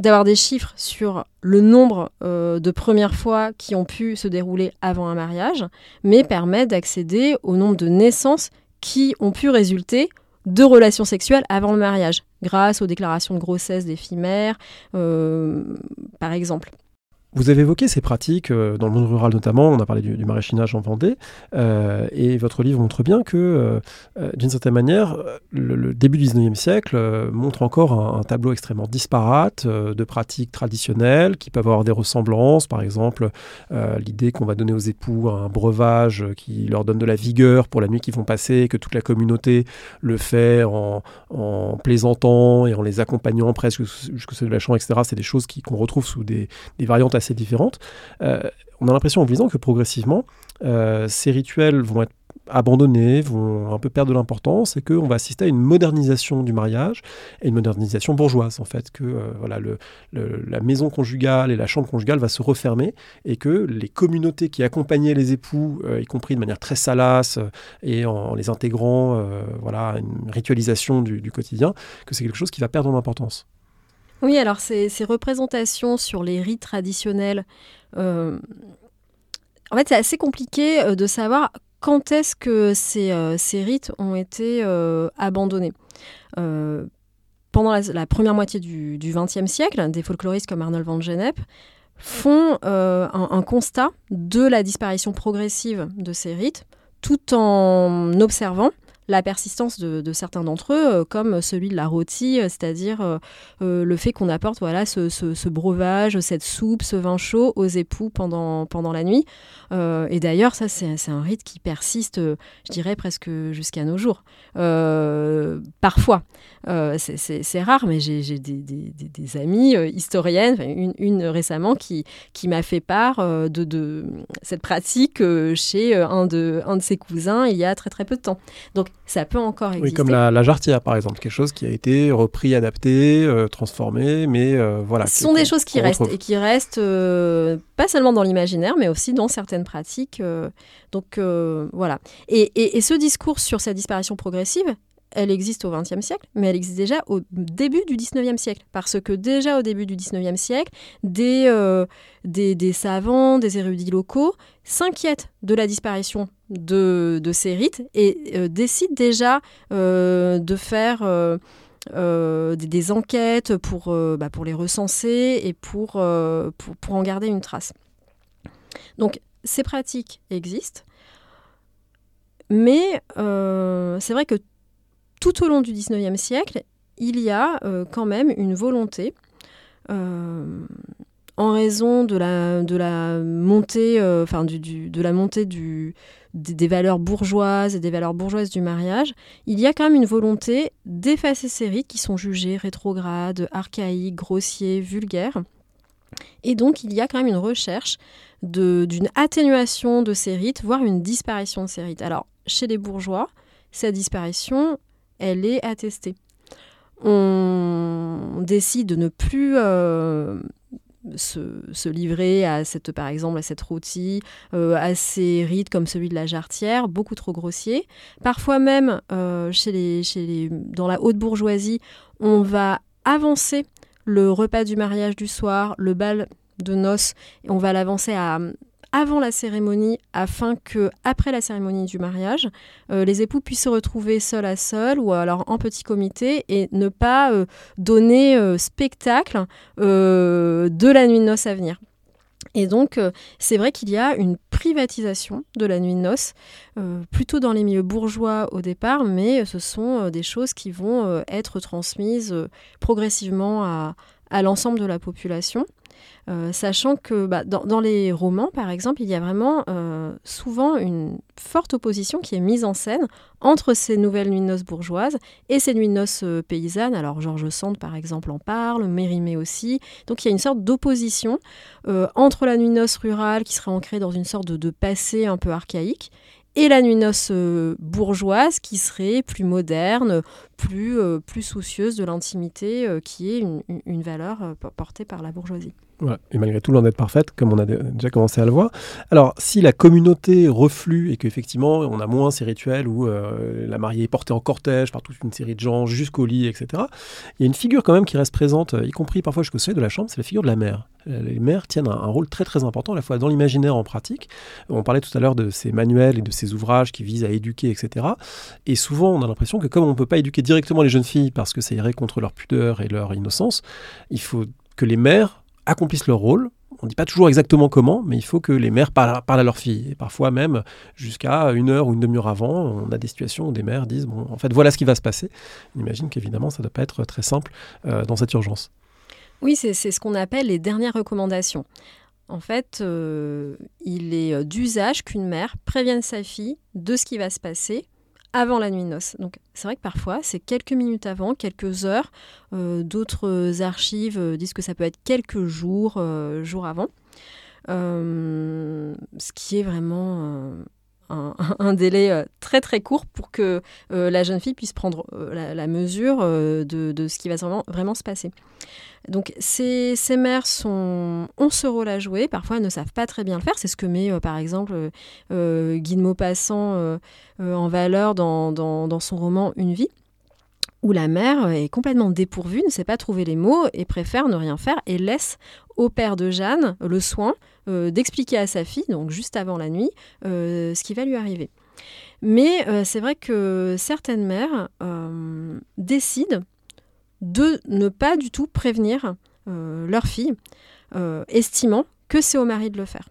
d'avoir des chiffres sur le nombre euh, de premières fois qui ont pu se dérouler avant un mariage, mais permettent d'accéder au nombre de naissances qui ont pu résulter de relations sexuelles avant le mariage, grâce aux déclarations de grossesse des filles mères, euh, par exemple. Vous avez évoqué ces pratiques euh, dans le monde rural notamment, on a parlé du, maraîchinage en Vendée, euh, et votre livre montre bien que, euh, d'une certaine manière, le, début du 19e siècle montre encore un, tableau extrêmement disparate de pratiques traditionnelles qui peuvent avoir des ressemblances, par exemple l'idée qu'on va donner aux époux un breuvage qui leur donne de la vigueur pour la nuit qu'ils vont passer, que toute la communauté le fait en, plaisantant et en les accompagnant presque jusqu'au seuil de la chambre, etc. C'est des choses qu'on retrouve sous des variantes assez différentes. Euh, on a l'impression en lisant que progressivement, euh, ces rituels vont être abandonnés, vont un peu perdre de l'importance et qu'on va assister à une modernisation du mariage et une modernisation bourgeoise en fait, que euh, voilà, le, la maison conjugale et la chambre conjugale va se refermer et que les communautés qui accompagnaient les époux, y compris de manière très salace et en, les intégrant voilà, une ritualisation du, du quotidien, que c'est quelque chose qui va perdre en importance. Oui, alors ces, représentations sur les rites traditionnels, euh, en fait, c'est assez compliqué euh, de savoir quand est-ce que ces, euh, rites ont été abandonnés. pendant la, première moitié du XXe siècle, des folkloristes comme Arnold van Gennep font un, constat de la disparition progressive de ces rites, tout en observant la persistance de, certains d'entre eux, euh, comme celui de la rôtie, euh, c'est-à-dire euh, le fait qu'on apporte voilà, ce, breuvage, cette soupe, ce vin chaud aux époux pendant, pendant la nuit. et d'ailleurs, ça, c'est un rite qui persiste, je dirais, presque jusqu'à nos jours. parfois. c'est rare, mais j'ai des, amis historiennes, une, récemment, qui, qui m'a fait part de, de, cette pratique chez un de, un de ses cousins il y a très très peu de temps. Donc ça peut encore exister. Oui, comme la, jarretière, par exemple, quelque chose qui a été repris, adapté, euh, transformé, mais euh, voilà. Ce sont des choses qui restent, et qui restent euh, pas seulement dans l'imaginaire, mais aussi dans certaines pratiques. donc voilà. Et, et, ce discours sur sa disparition progressive, elle existe au XXe siècle, mais elle existe déjà au début du XIXe siècle. Parce que déjà au début du XIXe siècle, des, des, des, savants, des érudits locaux s'inquiètent de la disparition de, de ces rites et euh, décide déjà euh, de faire euh, des, enquêtes pour, bah, pour les recenser et pour, pour, pour, en garder une trace. Donc ces pratiques existent, mais c'est vrai que tout au long du 19e siècle, il y a quand même une volonté en raison de la, montée, enfin du, de la montée du, des, valeurs bourgeoises et des valeurs bourgeoises du mariage, il y a quand même une volonté d'effacer ces rites qui sont jugés rétrogrades, archaïques, grossiers, vulgaires. Et donc il y a quand même une recherche d'une atténuation de ces rites, voire une disparition de ces rites. Alors chez les bourgeois, cette disparition, elle est attestée. On décide de ne plus euh, se, livrer à cette, par exemple, à cette rôtie, euh, à ces rites comme celui de la jarretière, beaucoup trop grossier. Parfois même, euh, chez les, chez les, dans la haute bourgeoisie, on va avancer le repas du mariage du soir, le bal de noces, et on va l'avancer à avant la cérémonie afin que après la cérémonie du mariage, euh, les époux puissent se retrouver seuls à seuls ou alors en petit comité et ne pas euh, donner euh, spectacle de la nuit de noces à venir. Et donc, c'est vrai qu'il y a une privatisation de la nuit de noces, plutôt dans les milieux bourgeois au départ, mais ce sont des choses qui vont être transmises progressivement à l'ensemble de la population. Euh, sachant que bah, dans, les romans, par exemple, il y a vraiment euh, souvent une forte opposition qui est mise en scène entre ces nouvelles nuits de noces bourgeoises et ces nuits de noces euh, paysannes. Alors Georges Sand, par exemple, en parle, Mérimée aussi. Donc il y a une sorte d'opposition entre la nuit de noces rurale, qui serait ancrée dans une sorte de, passé un peu archaïque, et la nuit de noces bourgeoise qui serait plus moderne, plus, plus soucieuse de l'intimité, qui est une valeur portée par la bourgeoisie et malgré tout, loin d'être parfaite, comme on a déjà commencé à le voir. Alors, si la communauté reflue et qu'effectivement, on a moins ces rituels où euh, la mariée est portée en cortège par toute une série de gens jusqu'au lit, etc., il y a une figure quand même qui reste présente, y compris parfois jusqu'au seuil de la chambre, c'est la figure de la mère. Euh, les mères tiennent un, rôle très très important à la fois dans l'imaginaire en pratique. On parlait tout à l'heure de ces manuels et de ces ouvrages qui visent à éduquer, etc. Et souvent, on a l'impression que comme on ne peut pas éduquer directement les jeunes filles parce que ça irait contre leur pudeur et leur innocence, il faut que les mères accomplissent leur rôle. On ne dit pas toujours exactement comment, mais il faut que les mères parlent, à leurs filles. Et parfois même, jusqu'à une heure ou une demi-heure avant, on a des situations où des mères disent, bon, en fait, voilà ce qui va se passer. On imagine qu'évidemment, ça ne doit pas être très simple euh, dans cette urgence. Oui, c'est ce qu'on appelle les dernières recommandations. En fait, euh, il est d'usage qu'une mère prévienne sa fille de ce qui va se passer avant la nuit de noces. Donc c'est vrai que parfois c'est quelques minutes avant, quelques heures. Euh, d'autres archives euh, disent que ça peut être quelques jours, euh, jours avant. ce qui est vraiment un, délai très très court pour que la jeune fille puisse prendre la, mesure de, ce qui va vraiment, vraiment se passer. Donc ces, ces, mères ont ce rôle à jouer, parfois elles ne savent pas très bien le faire, c'est ce que met par exemple Guy de Maupassant en valeur dans, dans, dans, son roman Une vie où la mère est complètement dépourvue, ne sait pas trouver les mots et préfère ne rien faire et laisse au père de Jeanne le soin euh, d'expliquer à sa fille, donc juste avant la nuit, euh, ce qui va lui arriver. Mais euh, c'est vrai que certaines mères décident de ne pas du tout prévenir leur fille, estimant que c'est au mari de le faire.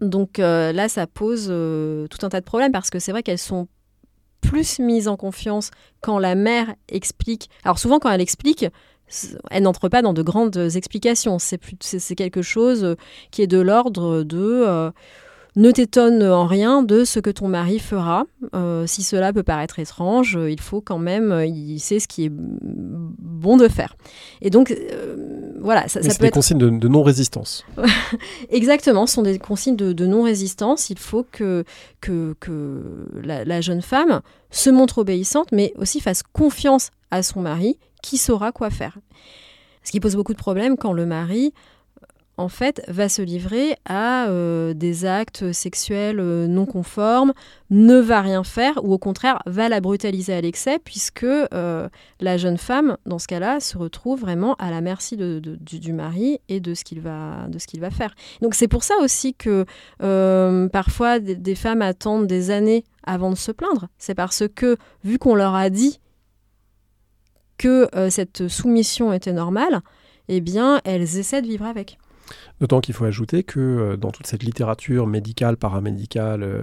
Donc là, ça pose tout un tas de problèmes parce que c'est vrai qu'elles sont plus mise en confiance quand la mère explique. Alors souvent quand elle explique, elle n'entre pas dans de grandes explications. C'est, quelque chose qui est de l'ordre de euh, ne t'étonne en rien de ce que ton mari fera. Euh, si cela peut paraître étrange, il faut quand même, il sait ce qui est bon de faire. Et donc, euh, voilà, ça, ça c'est peut des être consignes de, de non-résistance. Exactement, ce sont des consignes de, de non-résistance. Il faut que, que, que la, la jeune femme se montre obéissante, mais aussi fasse confiance à son mari qui saura quoi faire. Ce qui pose beaucoup de problèmes quand le mari, en fait, va se livrer à euh, des actes sexuels euh, non conformes, ne va rien faire, ou au contraire va la brutaliser à l'excès, puisque euh, la jeune femme, dans ce cas-là, se retrouve vraiment à la merci du, mari et de ce qu'il va, de ce qu'il va faire. Donc c'est pour ça aussi que parfois des, des femmes attendent des années avant de se plaindre. C'est parce que, vu qu'on leur a dit que cette soumission était normale, eh bien, elles essaient de vivre avec. D'autant qu'il faut ajouter que euh, dans toute cette littérature médicale, paramédicale euh,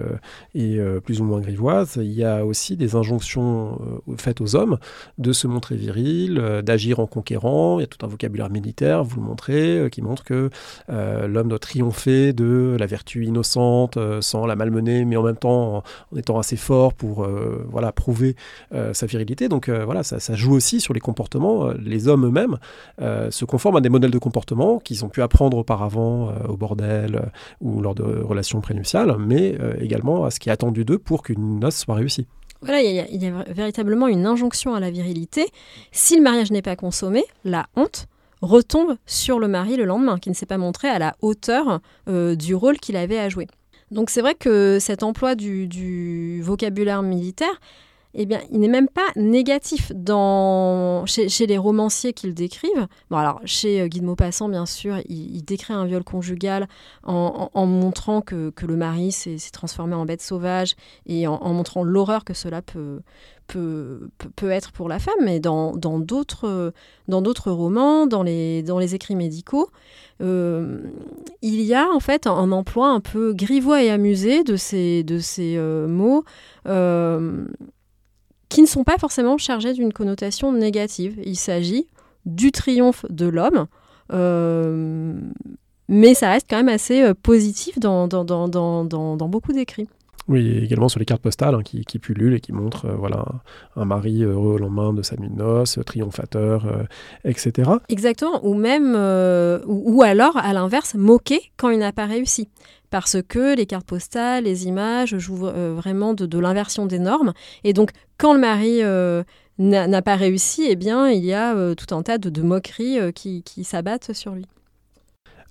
et euh, plus ou moins grivoise, il y a aussi des injonctions faites aux hommes de se montrer viril, d'agir en conquérant. Il y a tout un vocabulaire militaire, vous le montrez, qui montre que l'homme doit triompher de la vertu innocente sans la malmener, mais en même temps en, étant assez fort pour voilà, prouver sa virilité. Donc voilà, ça, joue aussi sur les comportements. Les hommes eux-mêmes se conforment à des modèles de comportement qu'ils ont pu apprendre auparavant euh, au bordel euh, ou lors de relations prénuptiales, mais euh, également à ce qui est attendu d'eux pour qu'une noce soit réussie. Voilà, il y, a, y a véritablement une injonction à la virilité. Si le mariage n'est pas consommé, la honte retombe sur le mari le lendemain, qui ne s'est pas montré à la hauteur du rôle qu'il avait à jouer. Donc c'est vrai que cet emploi du vocabulaire militaire, eh bien, il n'est même pas négatif dans, chez, les romanciers qui le décrivent. Bon, alors, chez euh, Guy de Maupassant, bien sûr, il, décrit un viol conjugal en, montrant que, que le mari s'est transformé en bête sauvage et en, montrant l'horreur que cela peut, peut, peut- être pour la femme. Mais dans d'autres dans d'autres romans, dans les, dans les écrits médicaux, euh, il y a en fait un, emploi un peu grivois et amusé de ces, de ces euh, mots qui ne sont pas forcément chargés d'une connotation négative. Il s'agit du triomphe de l'homme. euh, mais ça reste quand même assez euh, positif dans, beaucoup d'écrits. Oui, également sur les cartes postales hein, qui, qui pullulent et qui montrent euh, voilà, un, mari heureux au lendemain de sa nuit de noces, triomphateur, euh, etc. Exactement, ou même, euh, ou, alors à l'inverse, moquer quand il n'a pas réussi. Parce que les cartes postales, les images jouent vraiment de, l'inversion des normes. Et donc, quand le mari n'a pas réussi, eh bien, il y a tout un tas de, moqueries qui, qui s'abattent sur lui.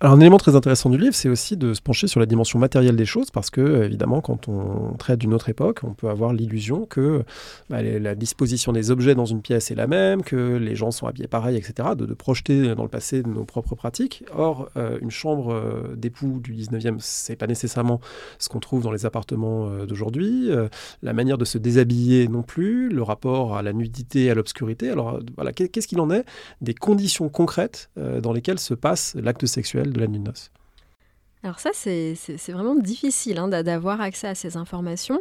Alors un élément très intéressant du livre, c'est aussi de se pencher sur la dimension matérielle des choses, parce que évidemment, quand on traite d'une autre époque, on peut avoir l'illusion que bah, la disposition des objets dans une pièce est la même, que les gens sont habillés pareil, etc., de, projeter dans le passé nos propres pratiques. Or, euh, une chambre euh, d'époux du 19e, c'est pas nécessairement ce qu'on trouve dans les appartements euh, d'aujourd'hui. La manière de se déshabiller non plus, le rapport à la nudité, à l'obscurité. Alors voilà, qu'est- qu'est-ce qu'il en est des conditions concrètes dans lesquelles se passe l'acte sexuel? De la nuit de Alors ça, c'est vraiment difficile hein, d'a- d'avoir accès à ces informations.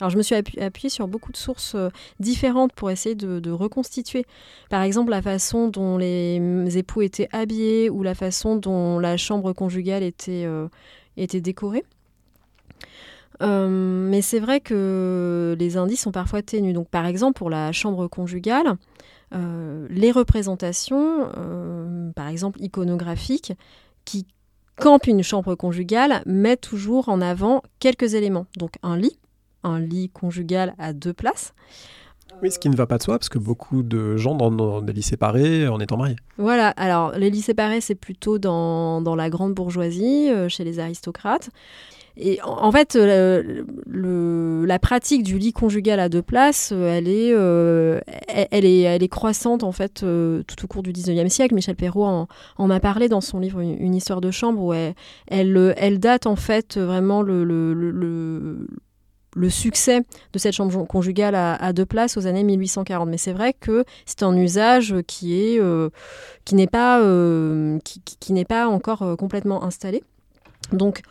Alors je me suis appu- appuyée sur beaucoup de sources euh, différentes pour essayer de, reconstituer, par exemple, la façon dont les époux étaient habillés ou la façon dont la chambre conjugale était, euh, décorée. Euh, mais c'est vrai que les indices sont parfois ténus. Donc par exemple, pour la chambre conjugale, euh, les représentations, euh, par exemple iconographiques, qui campent une chambre conjugale, mettent toujours en avant quelques éléments. Donc un lit, un lit conjugal à deux places. Oui, ce qui ne va pas de soi, parce que beaucoup de gens dans, dans des lits séparés en étant mariés. Voilà, alors les lits séparés, c'est plutôt dans, dans la grande bourgeoisie, euh, chez les aristocrates. Et en, fait, euh, la pratique du lit conjugal à deux places, euh, elle est, euh, elle, est, elle est croissante en fait tout au cours du 19e siècle. Michel Perrault en, en a parlé dans son livre Une, histoire de chambre, où elle, elle, date en fait vraiment le, succès de cette chambre conjugale à, deux places aux années 1840. Mais c'est vrai que c'est un usage qui est n'est pas qui, n'est pas encore complètement installé. Donc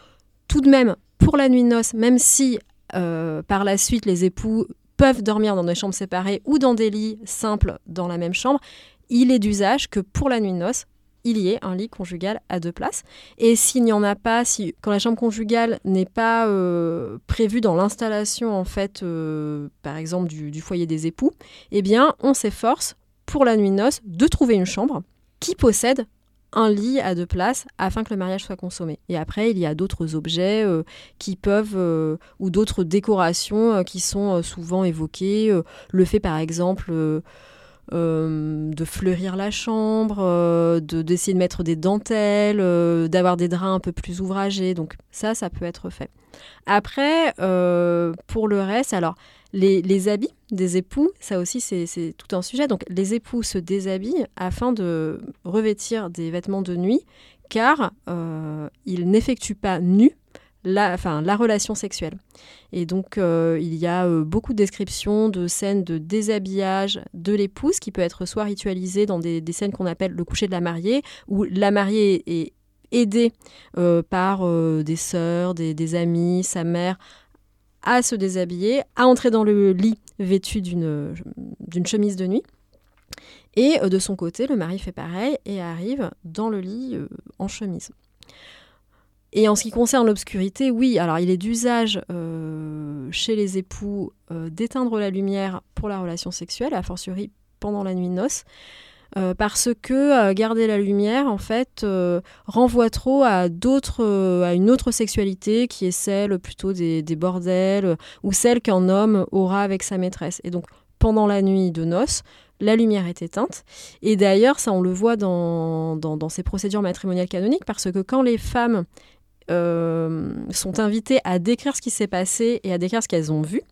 tout de même pour la nuit de noces, même si euh, par la suite les époux peuvent dormir dans des chambres séparées ou dans des lits simples dans la même chambre, il est d'usage que pour la nuit de noces il y ait un lit conjugal à deux places. Et s'il n'y en a pas, si quand la chambre conjugale n'est pas euh, prévue dans l'installation en fait, euh, par exemple du, du foyer des époux, eh bien on s'efforce pour la nuit de noces de trouver une chambre qui possède un lit à deux places afin que le mariage soit consommé. Et après, il y a d'autres objets euh, qui peuvent, euh, ou d'autres décorations euh, qui sont souvent évoquées. le fait, par exemple, de fleurir la chambre, de d'essayer de mettre des dentelles, d'avoir des draps un peu plus ouvragés. Donc ça, ça peut être fait. Après, pour le reste, alors les, habits des époux, ça aussi c'est tout un sujet. Donc les époux se déshabillent afin de revêtir des vêtements de nuit car euh, ils n'effectuent pas nus la, relation sexuelle. Et donc, euh, il y a euh, beaucoup de descriptions de scènes de déshabillage de l'épouse qui peut être soit ritualisée dans des, scènes qu'on appelle le coucher de la mariée, où la mariée est aidée par des sœurs, des, des, amis, sa mère, à se déshabiller, à entrer dans le lit vêtu d'une chemise de nuit. Et euh, de son côté, le mari fait pareil et arrive dans le lit euh, en chemise. Et en ce qui concerne l'obscurité, oui, alors il est d'usage euh, chez les époux d'éteindre la lumière pour la relation sexuelle, a fortiori pendant la nuit de noces. Euh, parce que euh, garder la lumière, en fait, euh, renvoie trop à une autre sexualité qui est celle plutôt des, bordels ou celle qu'un homme aura avec sa maîtresse. Et donc, pendant la nuit de noces, la lumière est éteinte. Et d'ailleurs, ça, on le voit dans, ces procédures matrimoniales canoniques, parce que quand les femmes sont invitées à décrire ce qui s'est passé et à décrire ce qu'elles ont vu,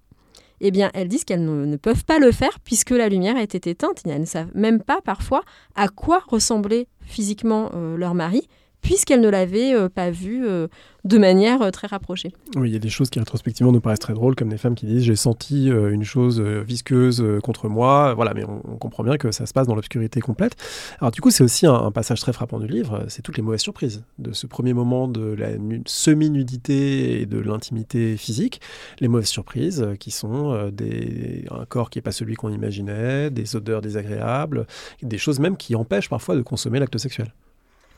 eh bien, elles disent qu'elles ne, peuvent pas le faire puisque la lumière était éteinte. Elles ne savent même pas parfois à quoi ressemblait physiquement euh, leur mari puisqu'elle ne l'avait euh, pas vu euh, de manière euh, très rapprochée. Oui, il y a des choses qui rétrospectivement nous paraissent très drôles, comme des femmes qui disent j'ai senti une chose visqueuse contre moi, voilà, mais on, comprend bien que ça se passe dans l'obscurité complète. Alors du coup, c'est aussi un, passage très frappant du livre, c'est toutes les mauvaises surprises de ce premier moment de la semi-nudité et de l'intimité physique, les mauvaises surprises qui sont des, un corps qui n'est pas celui qu'on imaginait, des odeurs désagréables, des choses même qui empêchent parfois de consommer l'acte sexuel.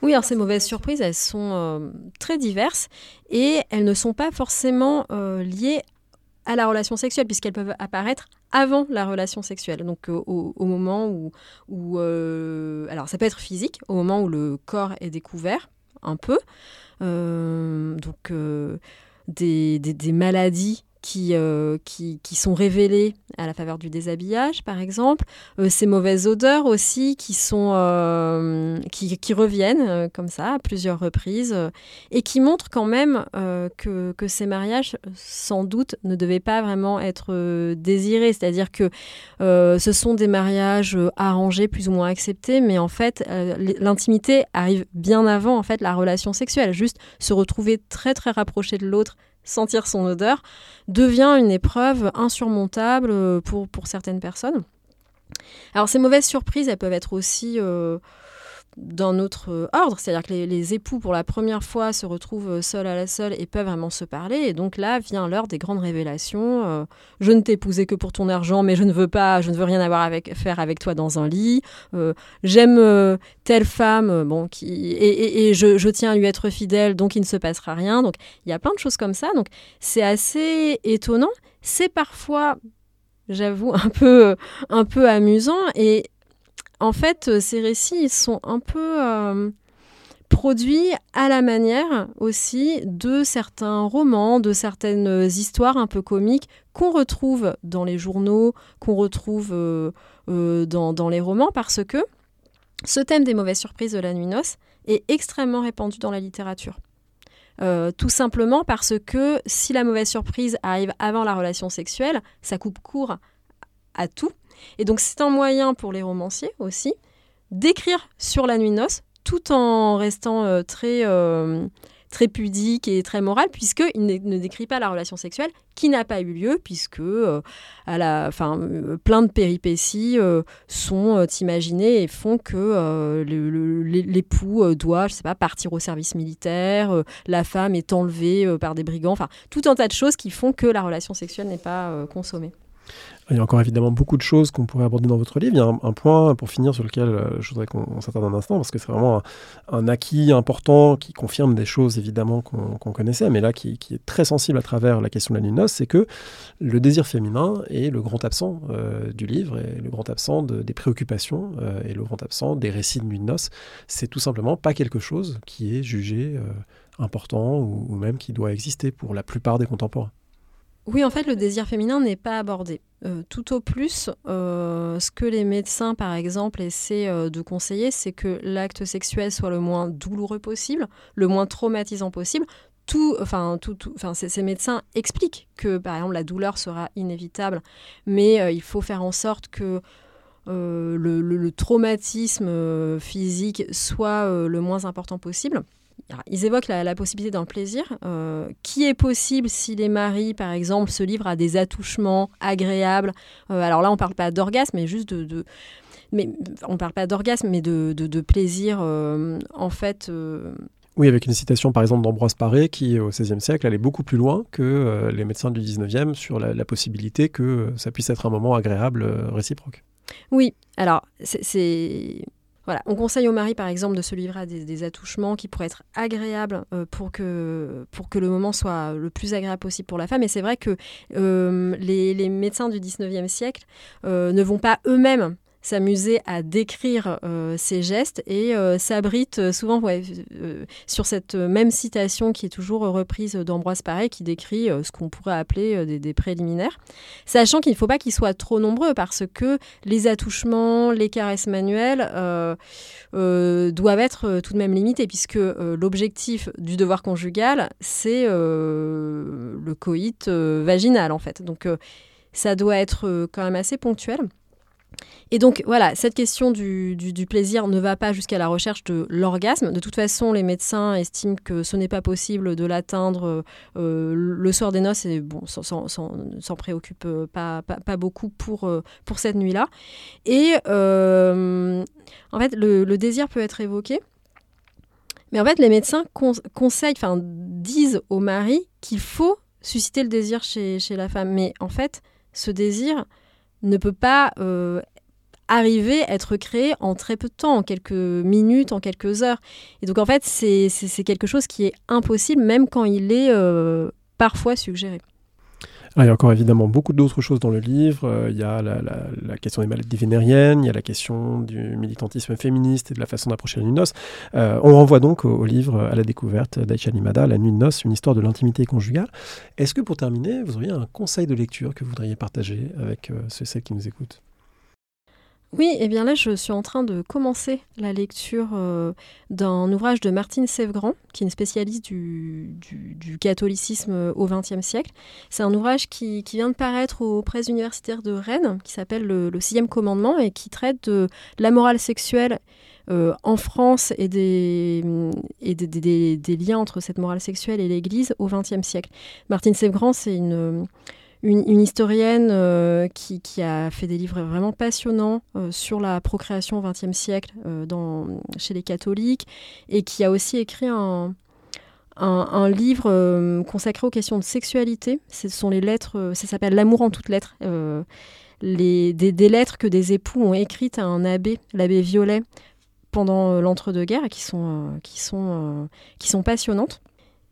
Oui, alors ces mauvaises surprises, elles sont euh, très diverses et elles ne sont pas forcément euh, liées à la relation sexuelle puisqu'elles peuvent apparaître avant la relation sexuelle. Donc euh, au, moment où, alors ça peut être physique, au moment où le corps est découvert un peu, donc des maladies euh, qui, qui, sont révélées à la faveur du déshabillage, par exemple. Euh, ces mauvaises odeurs aussi qui, sont, euh, qui, qui, reviennent comme ça à plusieurs reprises et qui montrent quand même que, que, ces mariages, sans doute, ne devaient pas vraiment être désirés. C'est-à-dire que ce sont des mariages arrangés, plus ou moins acceptés, mais en fait, l'intimité arrive bien avant en fait, la relation sexuelle. Juste se retrouver très très rapproché de l'autre sentir son odeur, devient une épreuve insurmontable euh, pour, pour certaines personnes. Alors ces mauvaises surprises, elles peuvent être aussi euh, d'un autre euh, ordre, c'est-à-dire que les, époux pour la première fois se retrouvent euh, seuls à la seule et peuvent vraiment se parler, et donc là vient l'heure des grandes révélations. Euh, je ne t'ai épousé que pour ton argent, mais je ne veux pas, je ne veux rien avoir avec faire avec toi dans un lit. J'aime telle femme, bon, qui et, je, je, tiens à lui être fidèle, donc il ne se passera rien. Donc il y a plein de choses comme ça. Donc c'est assez étonnant. C'est parfois j'avoue, un peu, un peu amusant. Et en fait, euh, ces récits sont un peu euh, produits à la manière aussi de certains romans, de certaines histoires un peu comiques qu'on retrouve dans les journaux, qu'on retrouve euh, dans, les romans, parce que ce thème des mauvaises surprises de la nuit noce est extrêmement répandu dans la littérature. tout simplement parce que si la mauvaise surprise arrive avant la relation sexuelle, ça coupe court à tout. Et donc c'est un moyen pour les romanciers aussi d'écrire sur la nuit noce tout en restant euh, très, euh, très pudique et très moral, puisqu'il ne, décrit pas la relation sexuelle qui n'a pas eu lieu, puisque euh, à la, fin, plein de péripéties sont imaginées et font que l'époux doit, je sais pas, partir au service militaire, la femme est enlevée par des brigands, enfin tout un tas de choses qui font que la relation sexuelle n'est pas consommée. Il y a encore évidemment beaucoup de choses qu'on pourrait aborder dans votre livre. Il y a un, point pour finir sur lequel euh, je voudrais qu'on s'attarde un instant, parce que c'est vraiment un, acquis important qui confirme des choses évidemment qu'on connaissait, mais là qui, est très sensible à travers la question de la nuit de noces, c'est que le désir féminin est le grand absent euh, du livre, et le grand absent des préoccupations, euh, et le grand absent des récits de nuit de noces. C'est tout simplement pas quelque chose qui est jugé important ou même qui doit exister pour la plupart des contemporains. Oui, en fait, le désir féminin n'est pas abordé. Euh, tout au plus, euh, ce que les médecins, par exemple, essaient euh, de conseiller, c'est que l'acte sexuel soit le moins douloureux possible, le moins traumatisant possible. Tout, enfin, tout, ces, médecins expliquent que, par exemple, la douleur sera inévitable, mais il faut faire en sorte que le, traumatisme physique soit le moins important possible ils évoquent la, possibilité d'un plaisir euh, qui est possible si les maris, par exemple, se livrent à des attouchements agréables. Euh, alors là, on ne parle pas d'orgasme, mais juste de, mais on parle pas d'orgasme, mais de, de, plaisir, euh, en fait. Oui, avec une citation par exemple d'Ambroise Paré qui, au XVIe siècle, allait beaucoup plus loin que les médecins du XIXe sur la, la, possibilité que ça puisse être un moment agréable réciproque. Oui, alors c'est on conseille au mari, par exemple, de se livrer à des, attouchements qui pourraient être agréables euh, pour, que, le moment soit le plus agréable possible pour la femme. Et c'est vrai que euh, les, médecins du 19e siècle euh, ne vont pas eux-mêmes s'amuser à décrire euh, ces gestes et euh, s'abrite euh, souvent sur cette même citation qui est toujours reprise d'Ambroise Paré qui décrit ce qu'on pourrait appeler des, préliminaires, sachant qu'il ne faut pas qu'ils soient trop nombreux parce que les attouchements, les caresses manuelles doivent être tout de même limités puisque l'objectif du devoir conjugal, c'est le coït vaginal en fait. Donc ça doit être quand même assez ponctuel. Et donc voilà, cette question du, plaisir ne va pas jusqu'à la recherche de l'orgasme. De toute façon, les médecins estiment que ce n'est pas possible de l'atteindre euh, le soir des noces et bon, s'en préoccupe pas, pas, beaucoup pour, euh, pour cette nuit-là. Et euh, en fait, le, désir peut être évoqué. Mais en fait, les médecins conseillent, enfin, disent au mari qu'il faut susciter le désir chez, chez, la femme. Mais en fait, ce désir ne peut pas arriver à être créé en très peu de temps, en quelques minutes, en quelques heures. Et donc en fait, c'est quelque chose qui est impossible, même quand il est euh, parfois suggéré. Ah, il y a encore évidemment beaucoup d'autres choses dans le livre. Euh, il y a la, question des maladies vénériennes, il y a la question du militantisme féministe et de la façon d'approcher la nuit de noces. Euh, on renvoie donc au, livre À la découverte d'Aïcha Limada, La nuit de noces, une histoire de l'intimité conjugale. Est-ce que pour terminer, vous auriez un conseil de lecture que vous voudriez partager avec ceux et celles qui nous écoutent? Oui, et eh bien là, je suis en train de commencer la lecture euh, d'un ouvrage de Martine Sévegrand, qui est une spécialiste du, catholicisme au XXe siècle. C'est un ouvrage qui, vient de paraître aux presses universitaires de Rennes, qui s'appelle le, sixième commandement et qui traite de la morale sexuelle euh, en France et, des, liens entre cette morale sexuelle et l'Église au XXe siècle. Martine Sévegrand, c'est une une, historienne euh, qui, a fait des livres vraiment passionnants euh, sur la procréation au XXe siècle euh, chez les catholiques et qui a aussi écrit un, livre consacré aux questions de sexualité. Ce sont les lettres, ça s'appelle L'amour en toutes lettres. Des, lettres que des époux ont écrites à un abbé, l'abbé Violet, pendant l'entre-deux-guerres, qui qui sont passionnantes.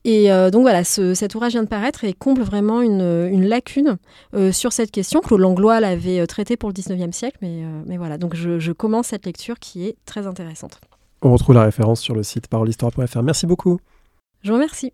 Et euh, donc voilà, cet ouvrage vient de paraître et comble vraiment une, lacune euh, sur cette question. Claude Langlois l'avait euh, traité pour le 19e siècle, mais, mais voilà, donc je, je, commence cette lecture qui est très intéressante. On retrouve la référence sur le site parolehistoire.fr. Merci beaucoup. Je vous remercie.